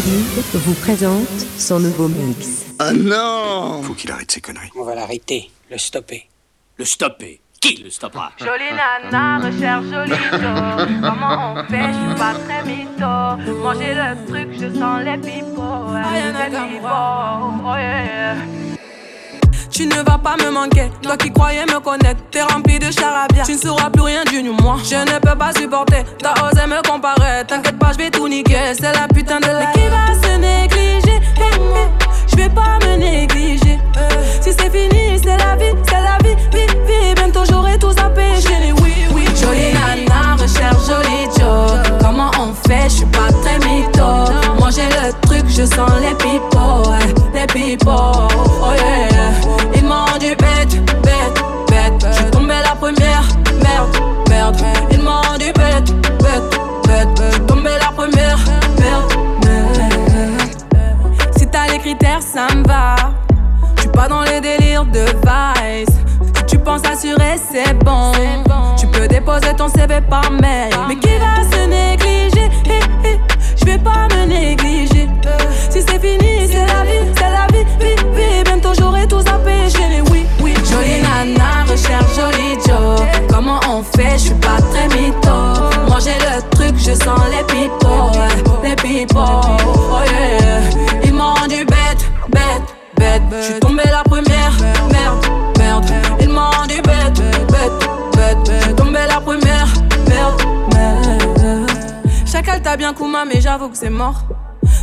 David vous présente son nouveau mix. Ah non Faut qu'il arrête ses conneries. On va l'arrêter, le stopper. Le stopper Qui le stoppera? Jolie nana, recherche joli. Comment on fait, je suis pas très mytho. Manger le truc, je sens les pipots. Les pipots. Oh yeah. Tu ne vas pas me manquer, toi qui croyais me connaître, t'es rempli de charabia. Tu ne sauras plus rien du moi. Je ne peux pas supporter, t'as osé me comparer. T'inquiète pas, je vais tout niquer, c'est la putain de la. qui va se négliger? Je vais pas me négliger. Si c'est fini, c'est la vie, c'est la vie, vie, vie. Bientôt j'aurai tout zappé, chérie, oui, oui. Jolie nana, recherche joli Joe. Comment on fait? Je suis pas très mytho. Manger le truc, je sens les ouais, les pipots. Oh yeah. Ils m'ont dit bête, bête, bête. Je suis tombée la première, merde, merde. Ils m'ont dit bête, bête, bête. Je suis tombée la première, merde, merde. Si t'as les critères, ça me va. Je suis pas dans les délires de vice. C'est bon. Tu peux déposer ton CV par mail. Mais qui va se négliger? Je vais pas me négliger. Si c'est fini, c'est la vie, c'est la vie, vie. Bientôt j'aurai tout zappé, chérie, oui, oui. Jolie nana, recherche joli Joe. Comment on fait? Je suis pas très mytho. Manger le truc, je sens les ouais, les pipots. Oh yeah. Ils m'ont dit bête, bête, bête. Je suis tombée la première, T'a bien Kuma, mais j'avoue que c'est mort.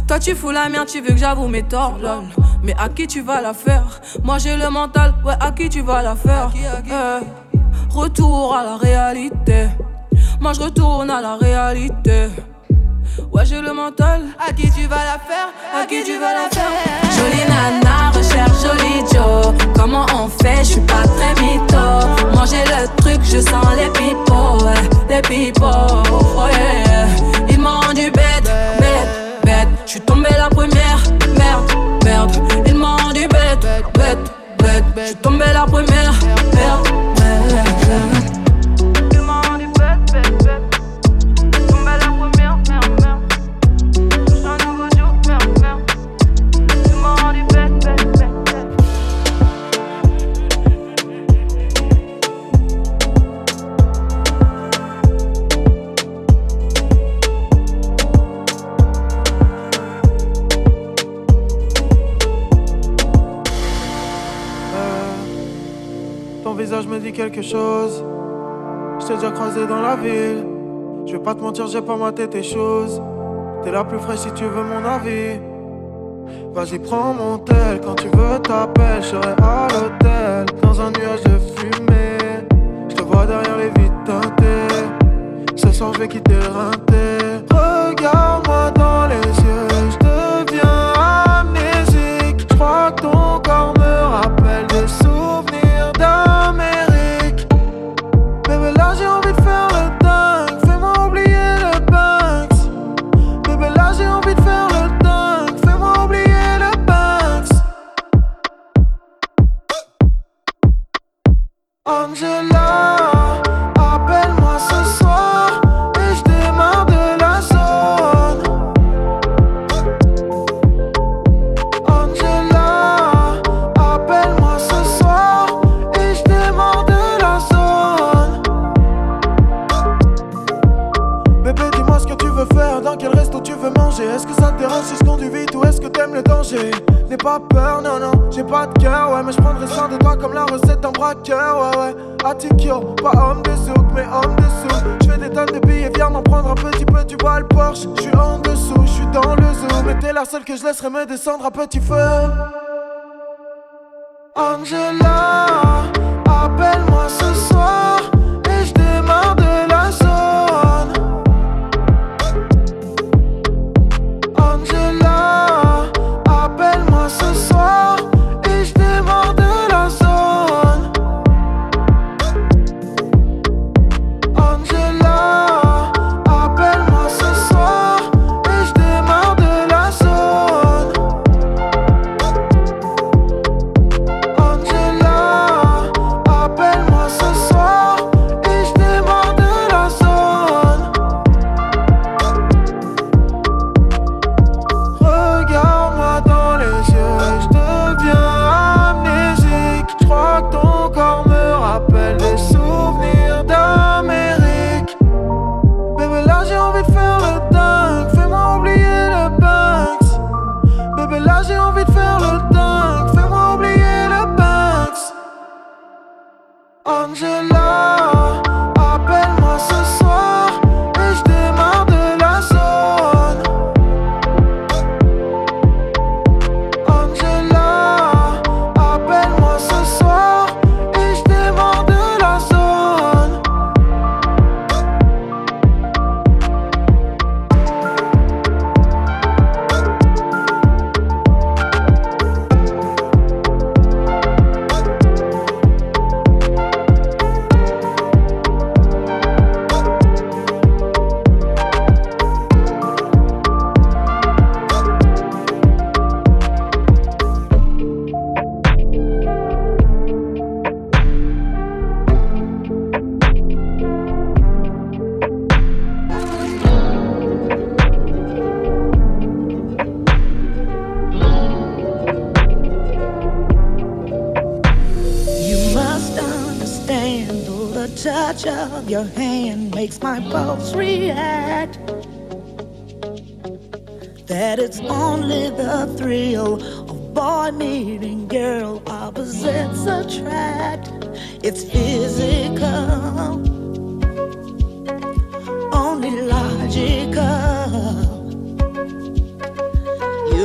Toi tu fous la merde, tu veux que j'avoue mes torts, lol. Mais à qui tu vas la faire? Moi j'ai le mental, ouais, à qui tu vas la faire? Eh, Retour à la réalité. Moi je retourne à la réalité. Ouais, j'ai le mental. À qui tu vas la faire? À qui tu vas la faire? Jolie nana, recherche joli Joe. Comment on fait? Je suis pas très mytho. Manger le truc, je sens les pipots, ouais, les pipots. Oh yeah. M'ont dit bête, bête, bête. Je suis tombée la première, merde, merde. Ils m'ont dit bête, bête, bête. Je suis tombée la première, quelque chose. Je t'ai déjà croisé dans la ville. Je vais pas te mentir, j'ai pas maté tes choses. T'es la plus fraîche si tu veux mon avis. Vas-y, prends mon tel. Quand tu veux, t'appelles. Je serai à l'hôtel. Dans un nuage de fumée. Je te vois derrière les vitres teintées. Ce soir, je vais quitter le. Regarde-moi dans les yeux. Danger? N'aie pas peur, non, non, j'ai pas de cœur, ouais, mais je prendrai soin de toi comme la recette d'un braqueur, ouais, ouais. Atikyo, pas homme de souk, mais homme de sous. Je fais des tonnes de billets, viens m'en prendre un petit peu, tu vois le Porsche. Je suis en dessous, je suis dans le zoo, mais t'es la seule que je laisserai me descendre à petit feu. Angela, appelle-moi ce soir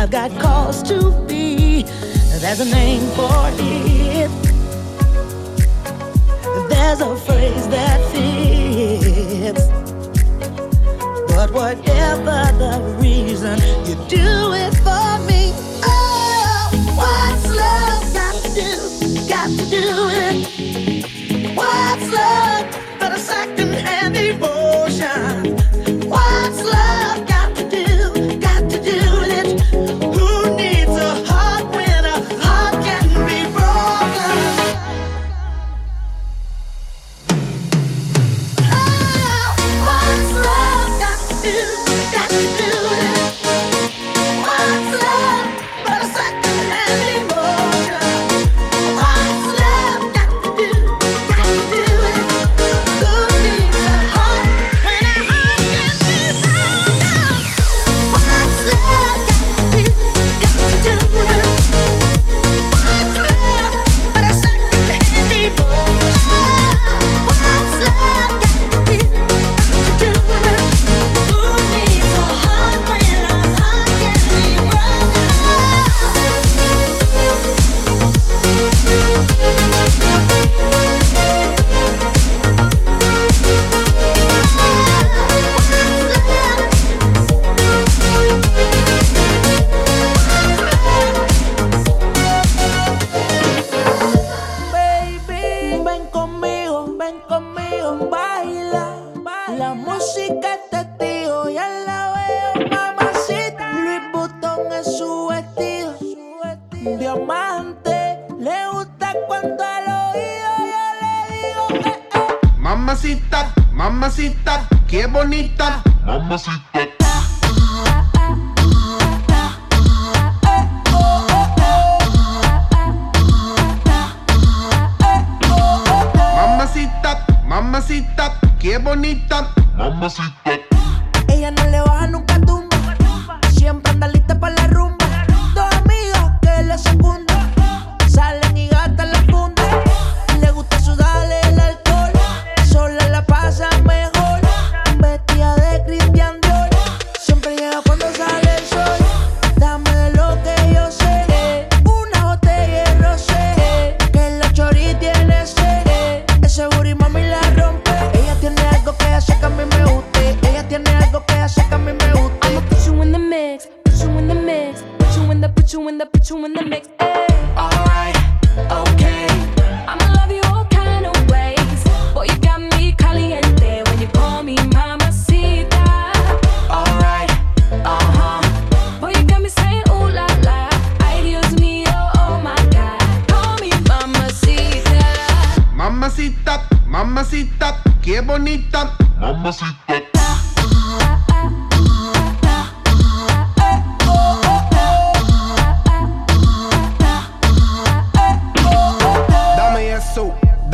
I've got cause to be. There's a name for it. There's a phrase that fits. But whatever the reason, you do it for me. Oh, what's love got to do? Got to do it.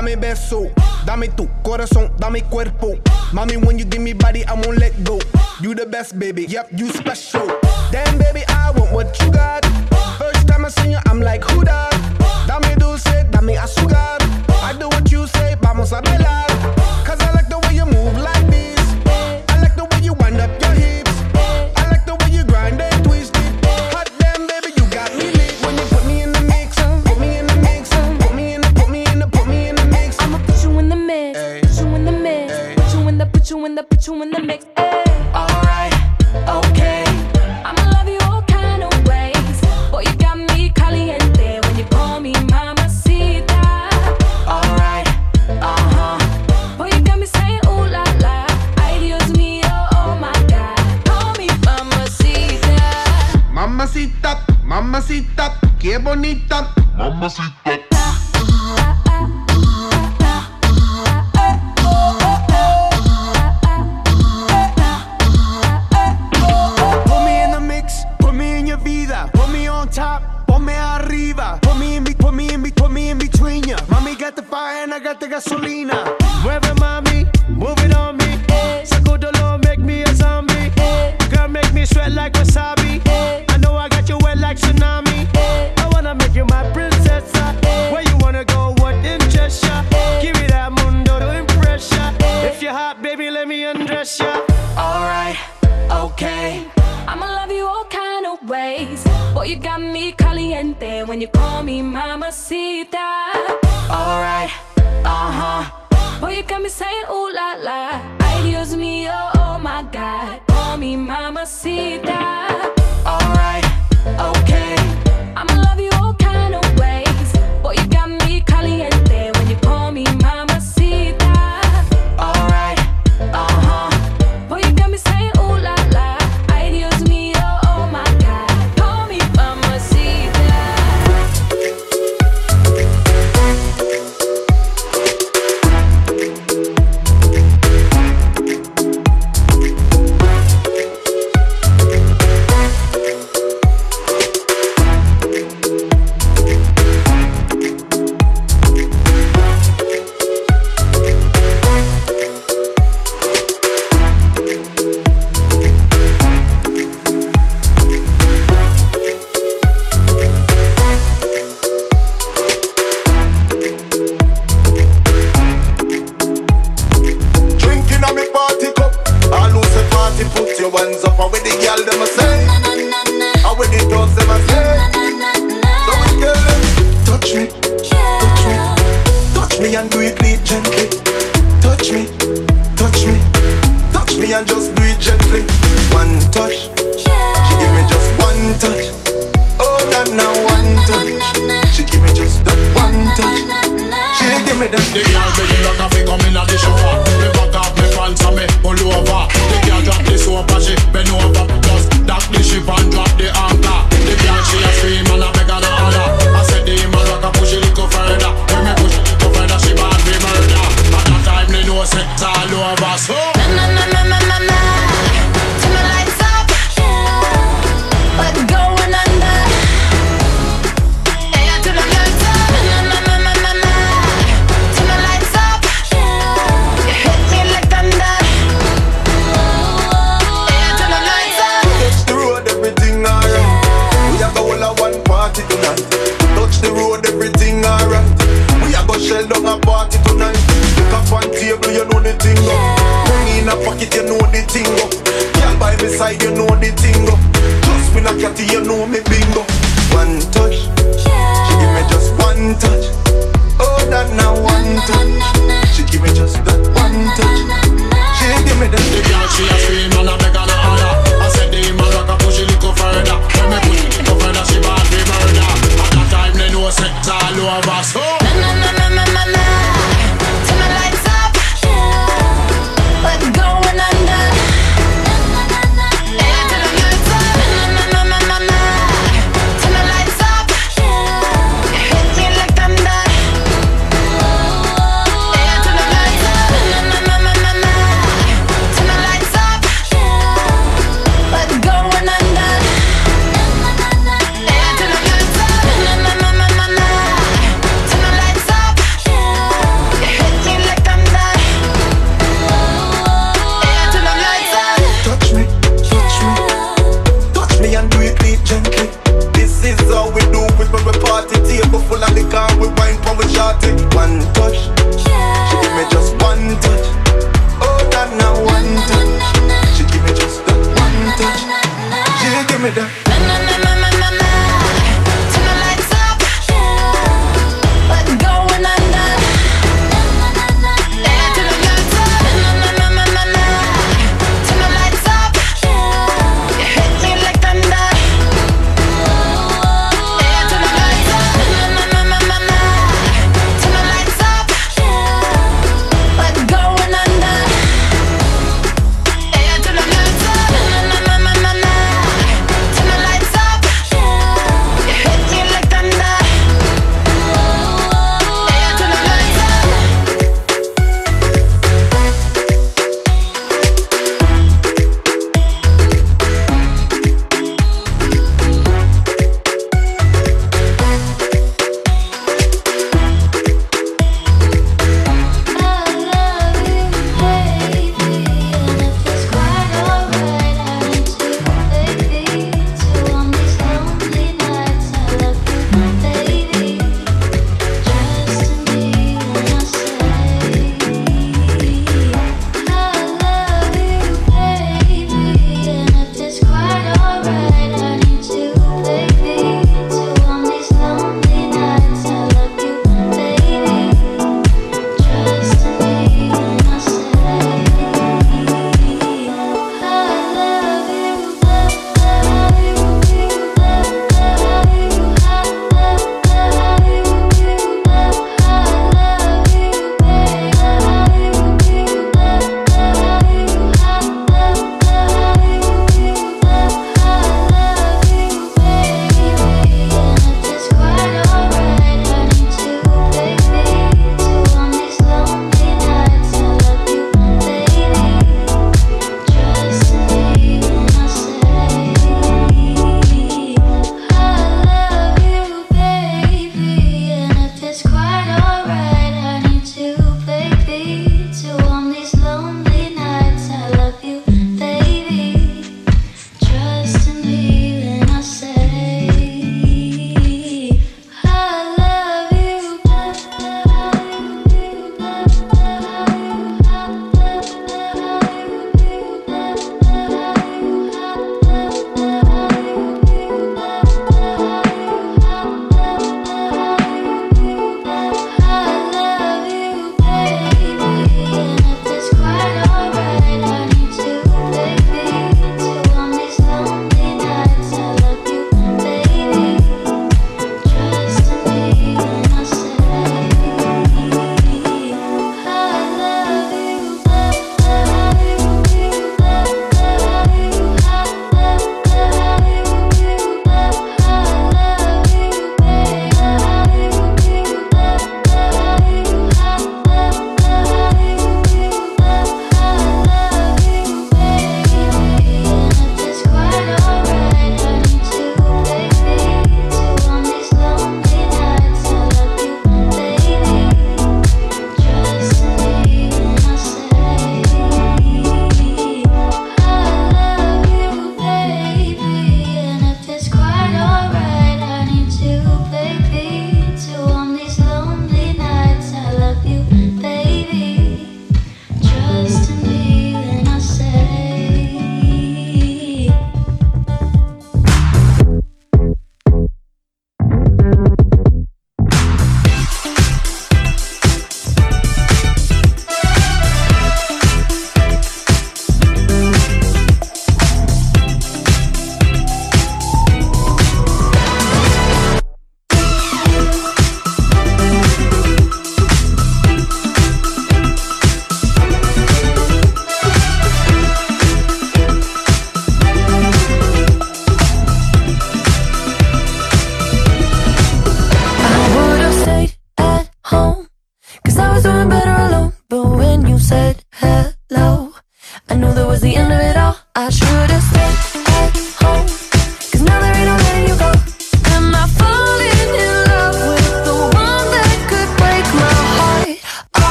dame beso, dame tu corazón, dame cuerpo. Mommy, when you give me body, I won't let go. You the best, baby, yep, you special. Damn, baby, I want what you got. First time I seen you, I'm like, who that?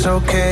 It's okay,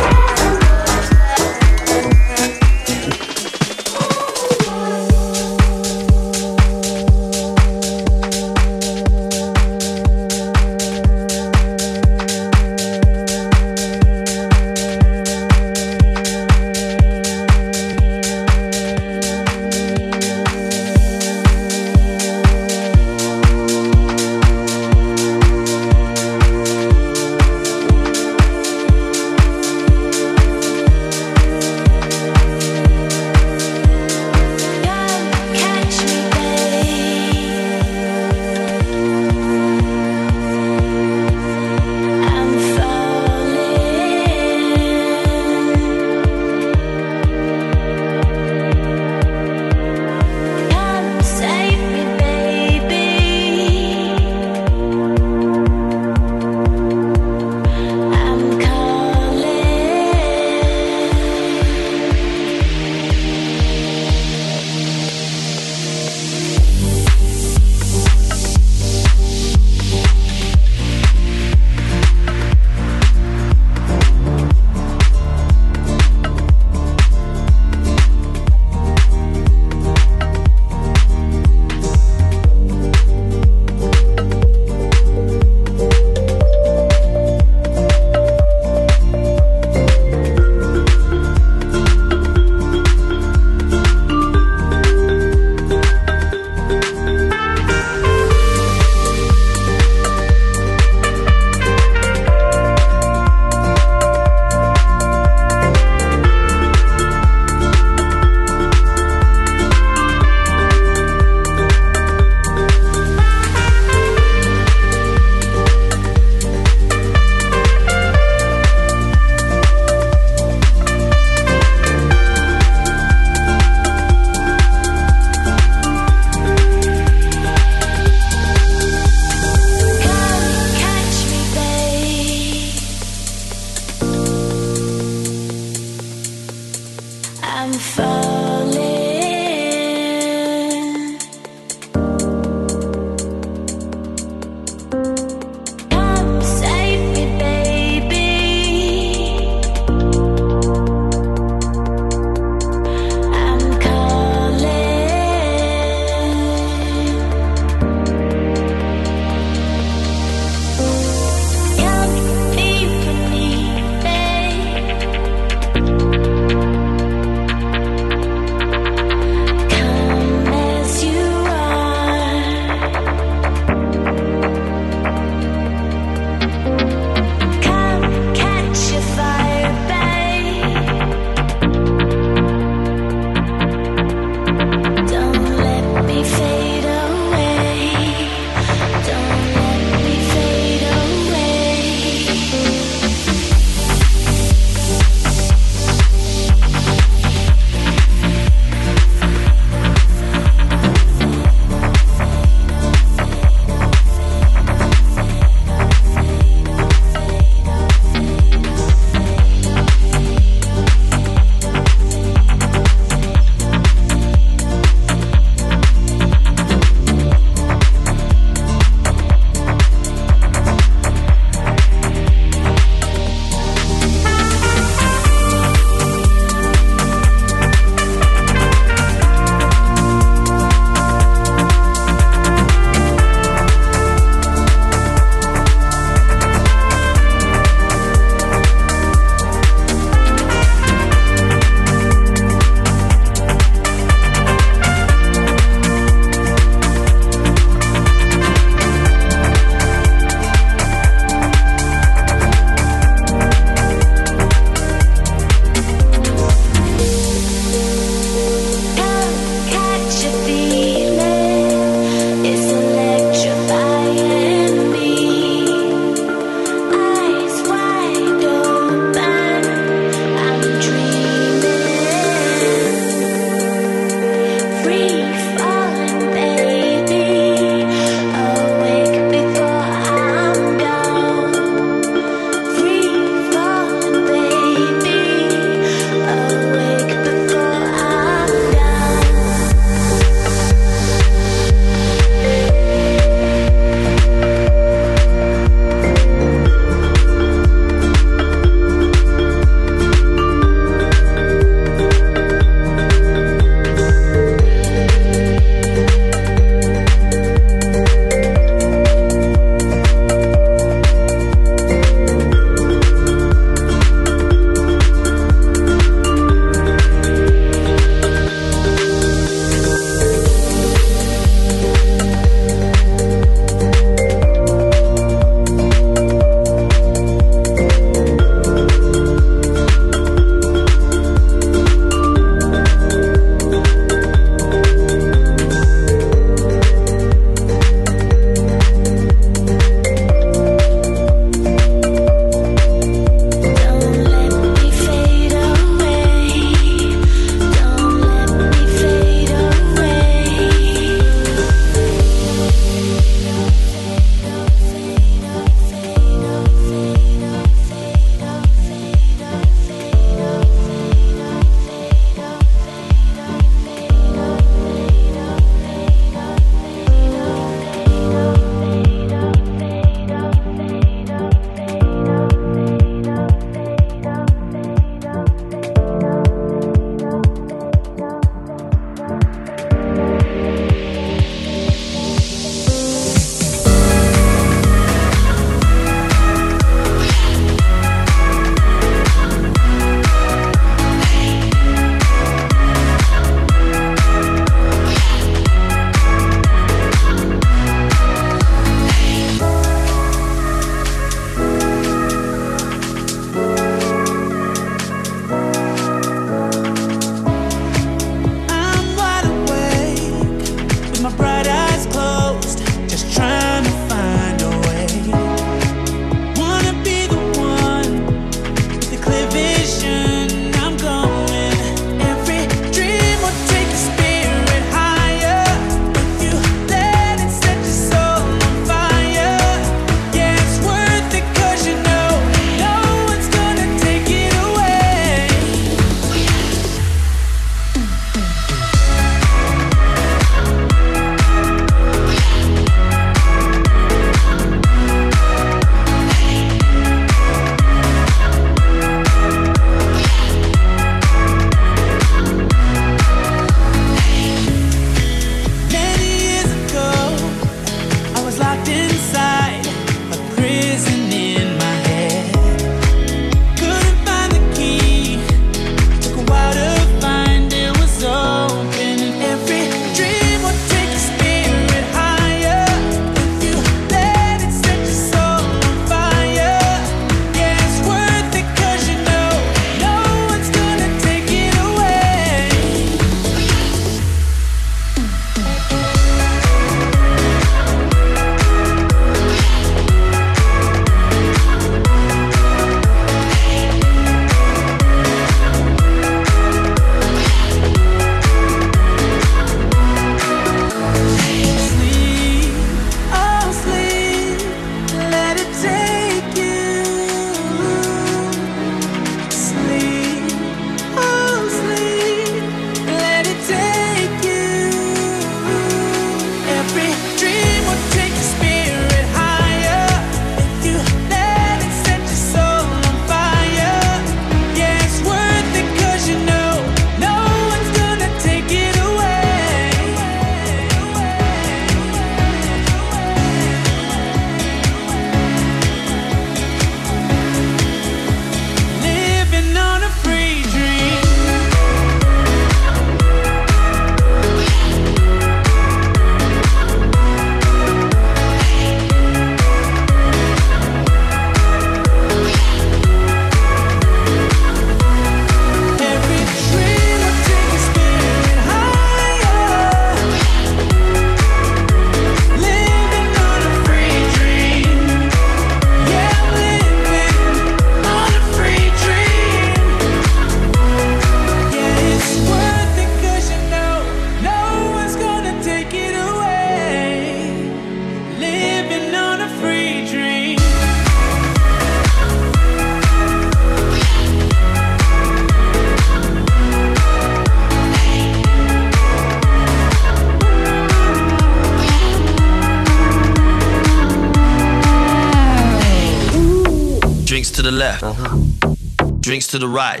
Drinks to the right.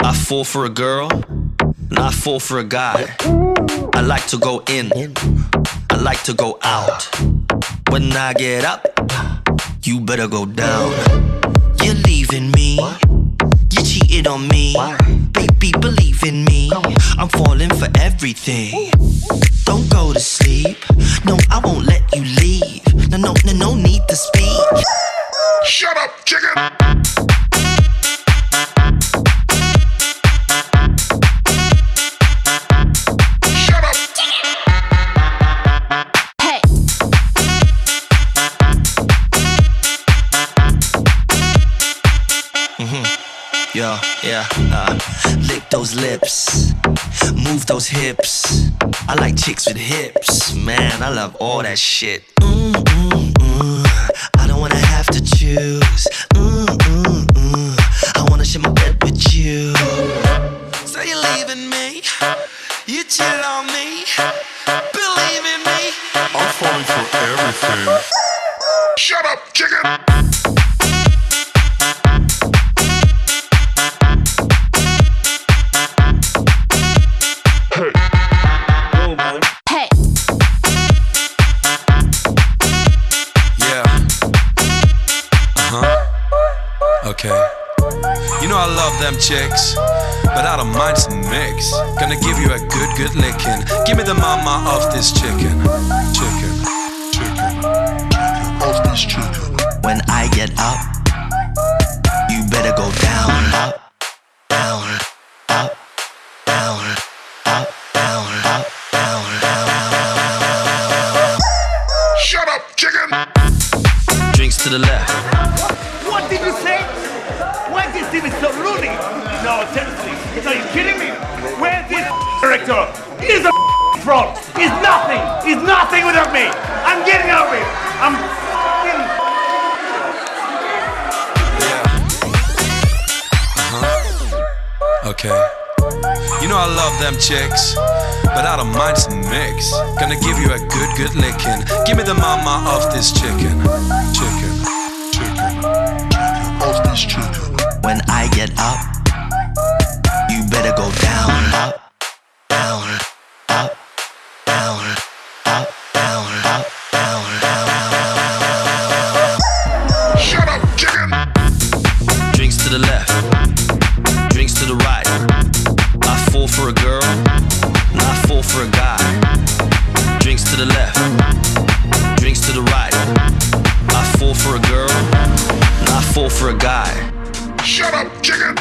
I fall for a girl, and I fall for a guy. I like to go in, I like to go out. When I get up, you better go down. You're leaving me, you cheated on me. Baby, believe in me, I'm falling for everything. Don't go to sleep, no, I won't let you leave. Those hips. I like chicks with hips, man. I love all that shit. Mm, mm, mm. I don't wanna have to choose. Mm, them chicks, but I don't mind some mix. Gonna give you a good, good licking. Give me the mama of this chicken. Chicken. Chicken. Chicken. Of this chicken. When I get up, you better go down, up, down, up, down, up, down, up, down, down. Shut up, chicken! Drinks to the left. No, seriously. Are you kidding me? Where's this director? He's a fraud. He's nothing. He's nothing without me. I'm getting out of it. I'm f***ing uh-huh. Okay. You know I love them chicks, but I don't mind some mix. Gonna give you a good, good licking. Give me the mama of this chicken. Chicken. Chicken. Chicken. Of this chicken. When I get up, you better go down, up, down, up, down, up, down, up, down, down. Shut up, chicken! Drinks to the left, drinks to the right. I fall for a girl, I fall for a guy. Drinks to the left, drinks to the right. I fall for a girl, I fall for a guy. Shut up, chicken!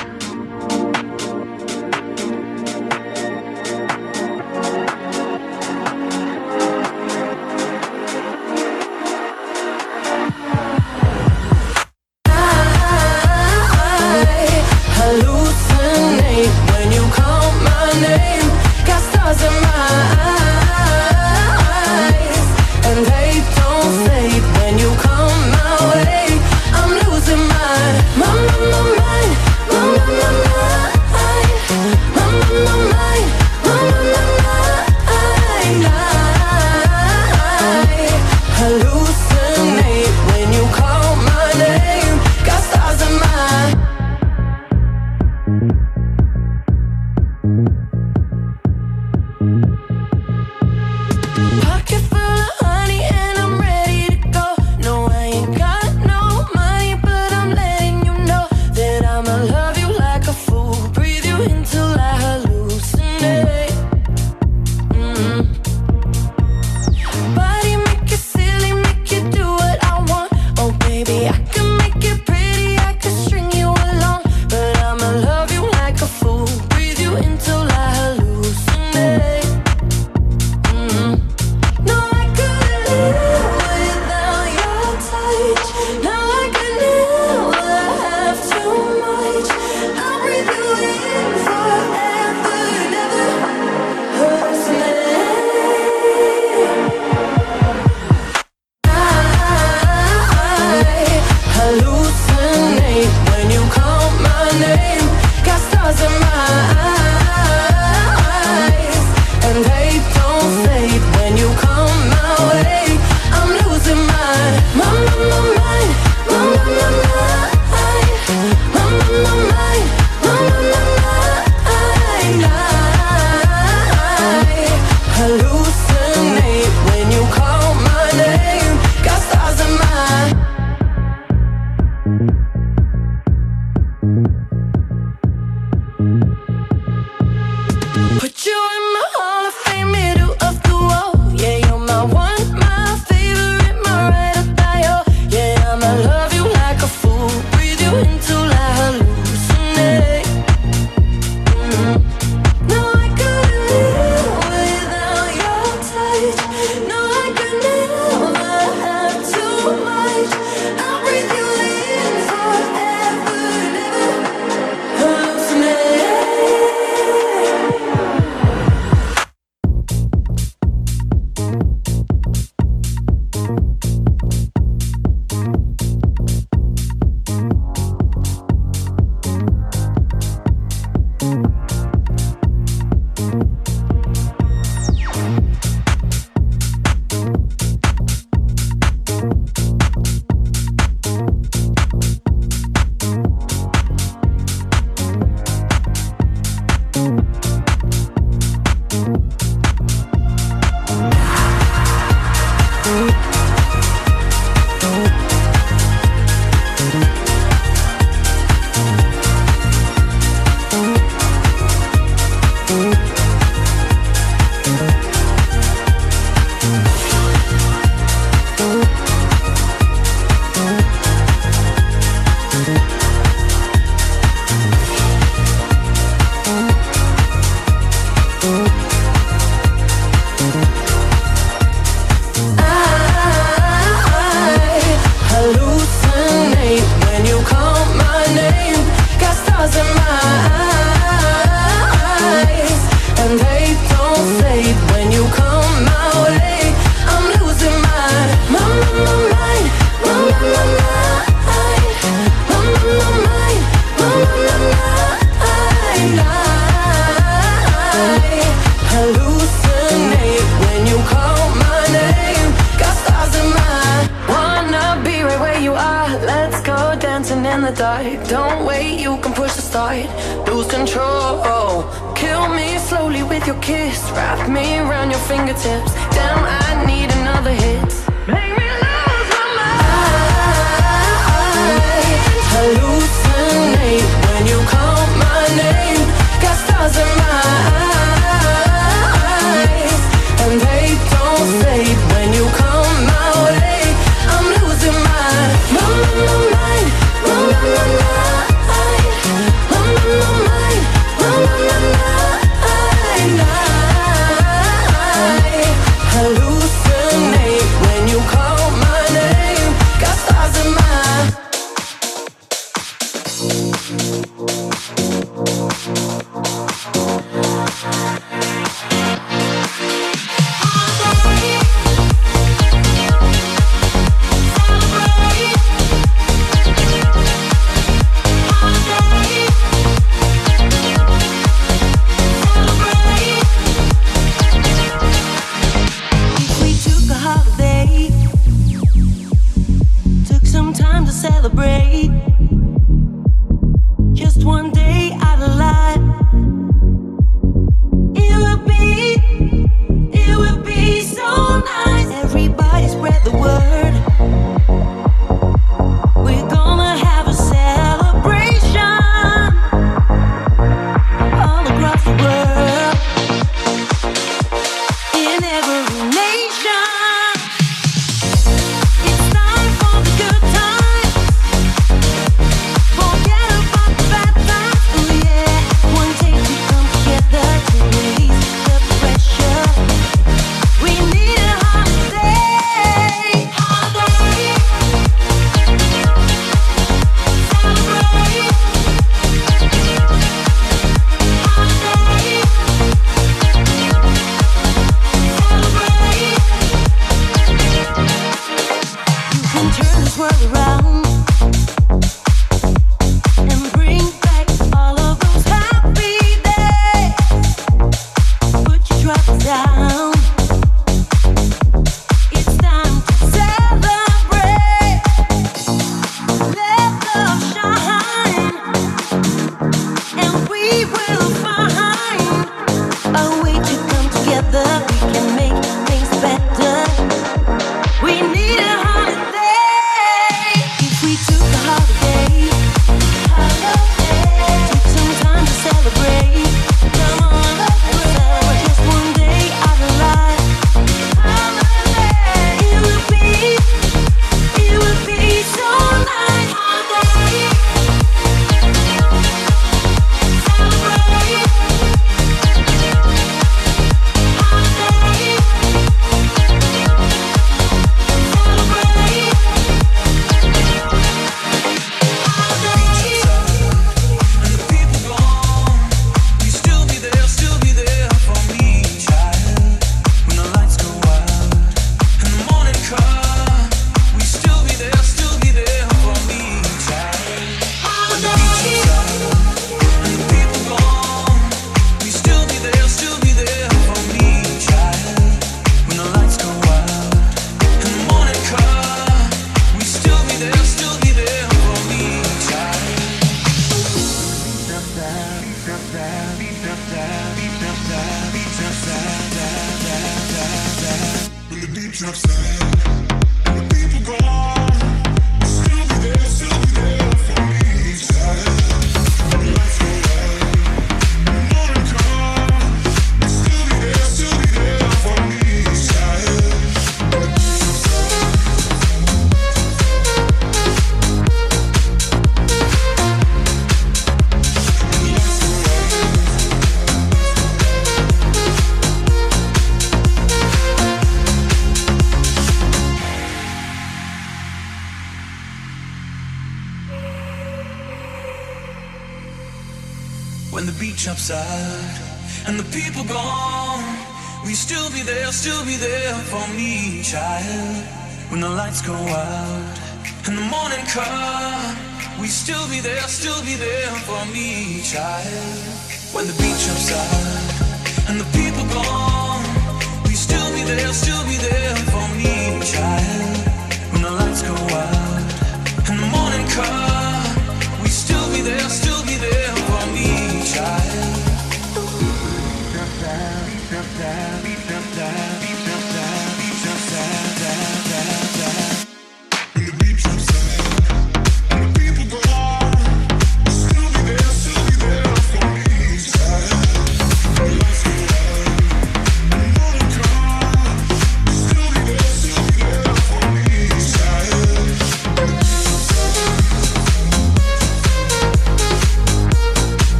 Me,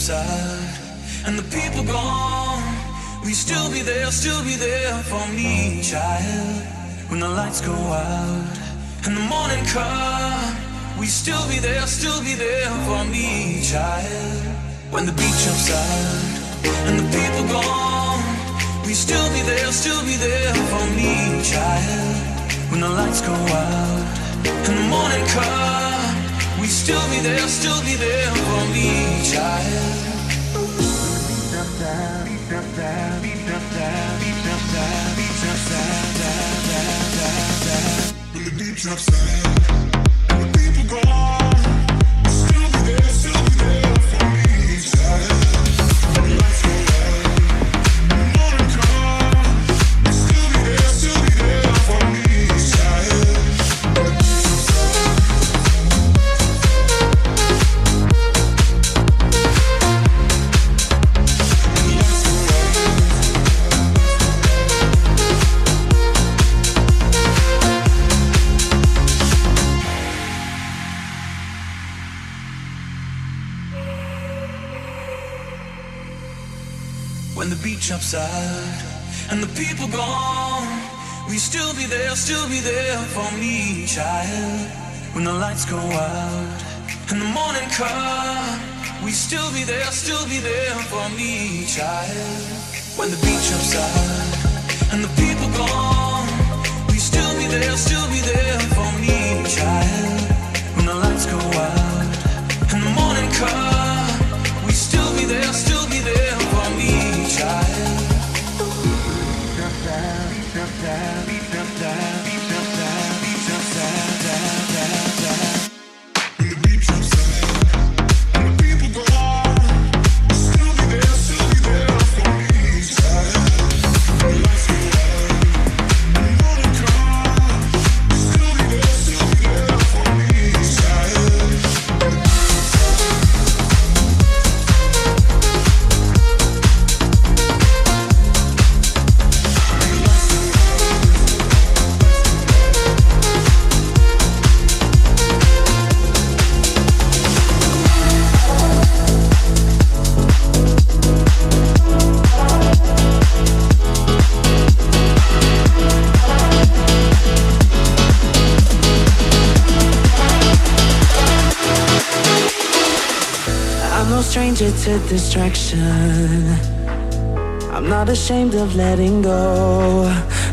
upside and the people gone, we still be there, still be there for me, child. When the lights go out and the morning come, we still be there, still be there for me, child. When the beach upside and the people gone, we still be there, still be there for me, child. When the lights go out and the morning come, we still be there, still be there for me, child. When the beat drops down and the people gone, still Upside and the people gone, we still be there, still be there for me, child. When the lights go out and the morning come, we still be there, still be there for me, child. When the beach upside and the people gone, we still be there, still be there for me, child. When the lights go out and the morning come, distraction. I'm not ashamed of letting go.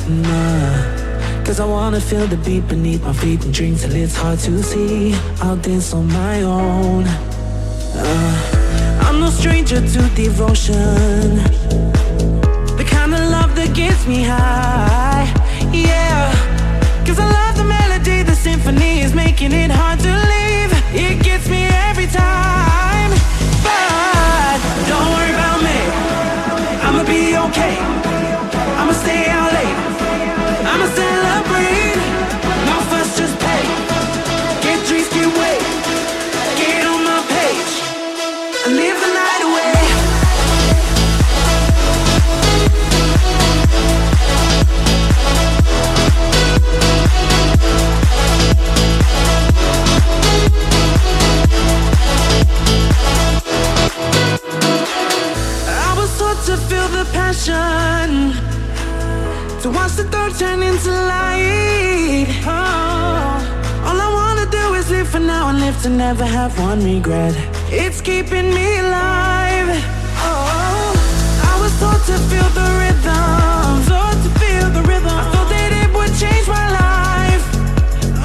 Nah. Cause I wanna feel the beat beneath my feet and drink till it's hard to see. I'll dance on my own. Uh, I'm no stranger to devotion. The kind of love that gets me high. Yeah. Cause I love the melody, the symphony is making it hard to leave. It gets me every time. Okay. I'ma stay out passion, to watch the dark turn into light. Oh, all I wanna do is live for now and live to never have one regret. It's keeping me alive. Oh, I was taught to feel the rhythm, taught to feel the rhythm. I thought that it would change my life.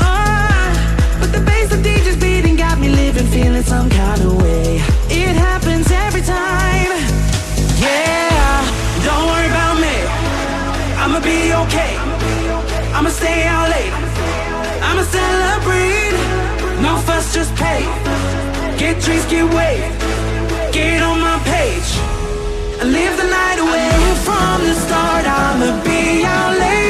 Ah, but the bass the DJ's beating got me living, feeling some kind of way. Okay. I'ma stay out late. I'ma celebrate. No fuss, just pay. Get drinks, get waved. Get on my page. And live the night away. From the start I'ma be out late.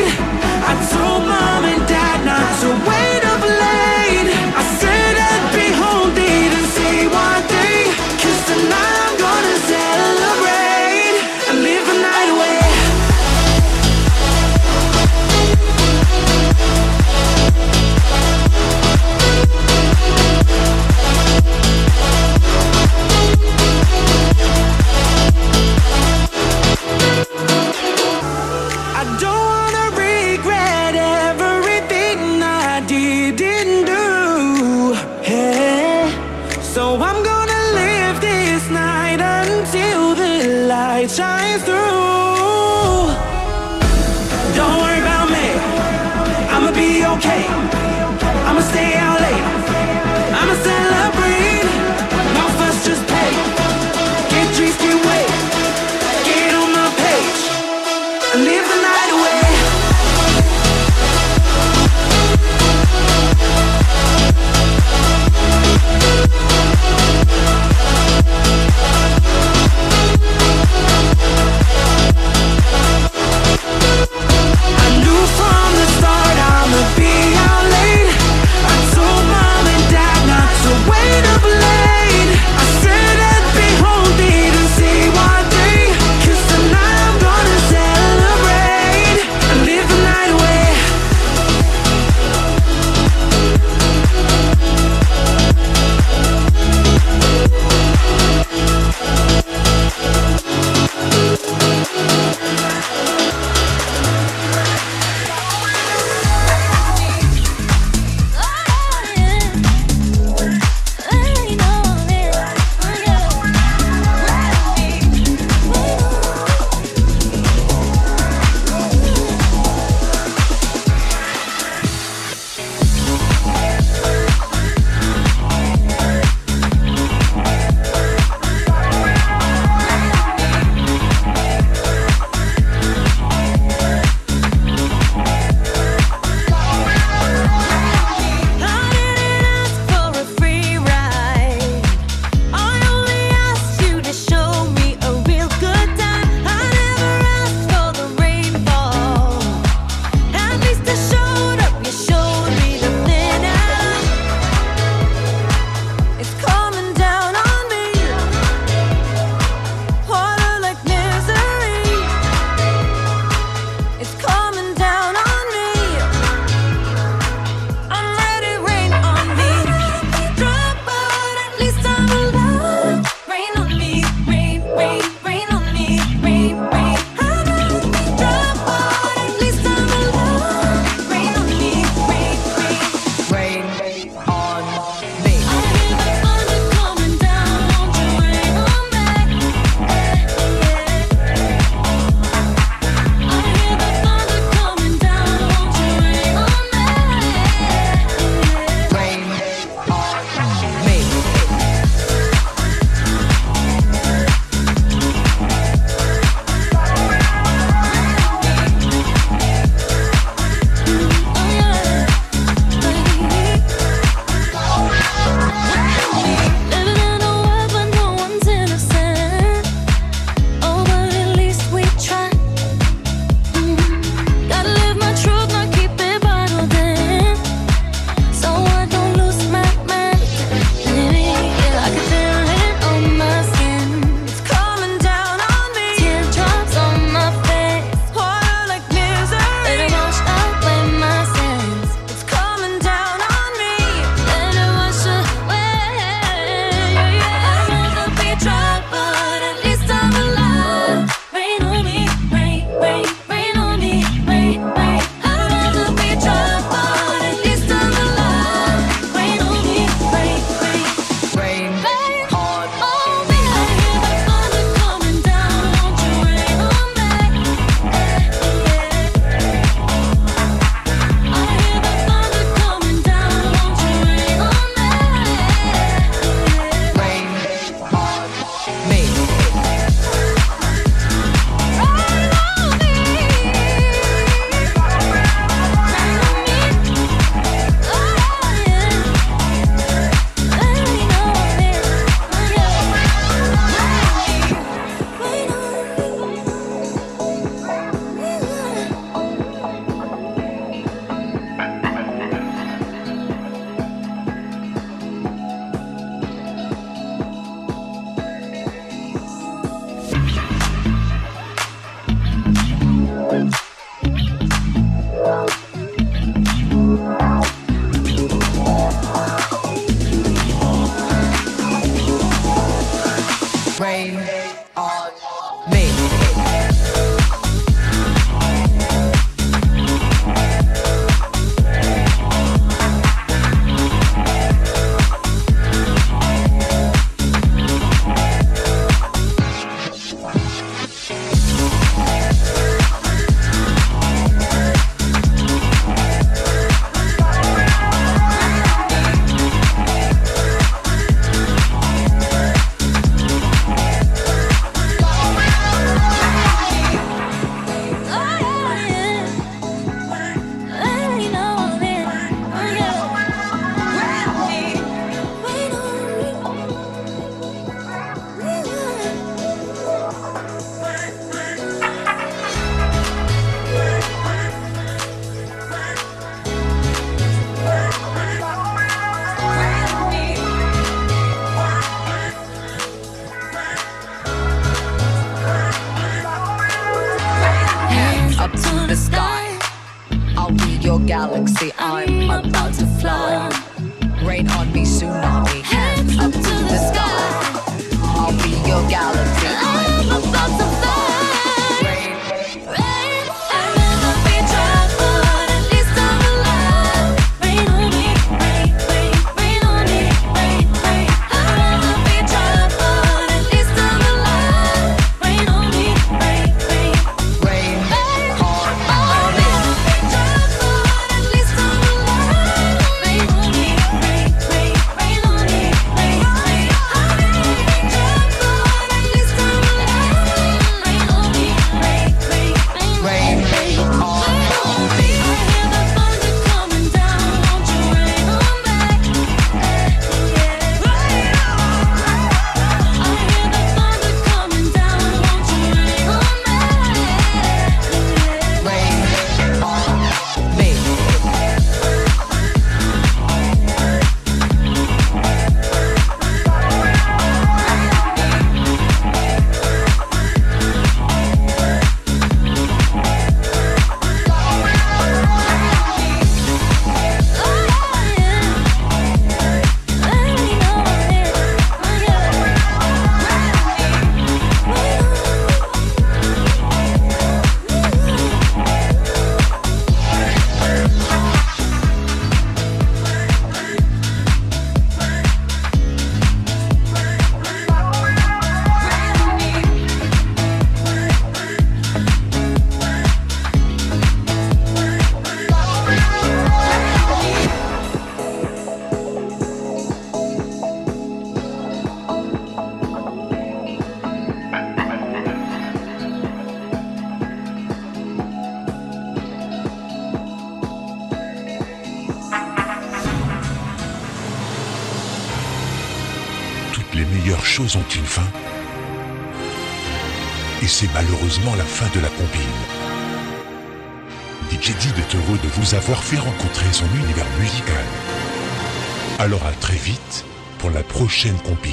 J'ai une copie.